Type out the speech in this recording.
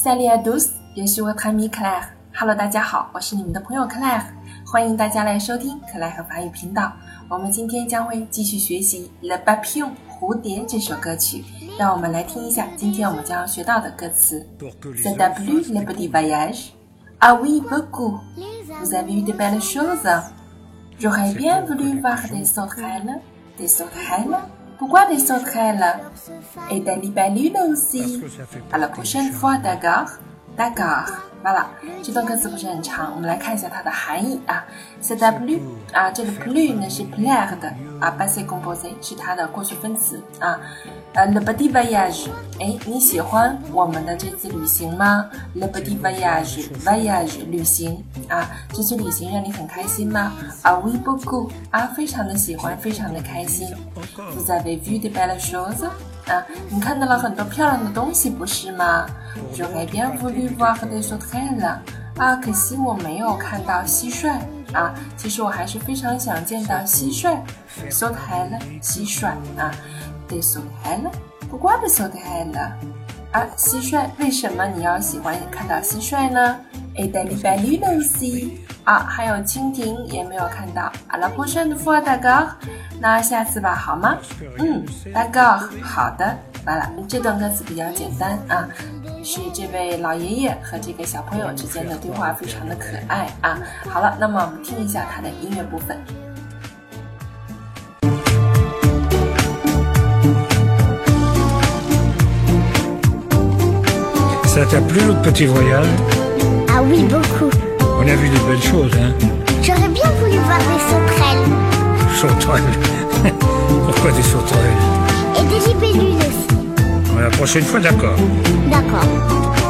塞利亚杜斯，也是我卡米克莱尔。Hello，大家好，我是你们的朋友克莱尔，欢迎大家来收听克莱和法语频道。我们今天将会继续学习《Le Papillon》蝴蝶这首歌曲，让我们来听一下今天我们将要学到的歌词。C'est a plu le petit voyage? Ah oui, beaucoup. Vous avez vu de belles choses? J'aurais bien voulu voir des sauterelles, des sauterelles. Pourquoi des sauterelles? Et des libellules aussi. À la prochaine fois, 那个完了，这段歌词不是很长，我们来看一下它的含义啊。C'est plus 啊，这个 blue 呢是 plaire 的啊，passé composé 是它的过去分词啊。呃，le petit voyage，哎，你喜欢我们的这次旅行吗？le petit voyage，voyage 旅行啊，这次旅行让你很开心吗？Ah oui beaucoup 啊，非常的喜欢，非常的开心。Vous avez vu de belles choses 啊，你看到了很多漂亮的东西，不是吗？就海边福利哇和那说太了啊，可惜我没有看到蟋蟀啊。其实我还是非常想见到蟋蟀，说太了，蟋蟀啊，得说太了，不怪得说太了啊。蟋蟀，为什么你要喜欢看到蟋蟀呢？哎，带你白绿东西啊，还有蜻蜓也没有看到。阿拉伯山的富二大哥，那下次吧，好吗？嗯，大哥，好的。完了，这段歌词比较简单啊。是这位老爷爷和这个小朋友之间的对话，非常的可爱啊！好了，那么我们听一下它的音乐部分。Ça t'a plu notre petit voyage Ah oui, beaucoup. On a vu de belles choses, hein J'aurais bien voulu voir des Pourquoi des sauterelles Et des libellules aussi. La prochaine fois, d'accord. D'accord.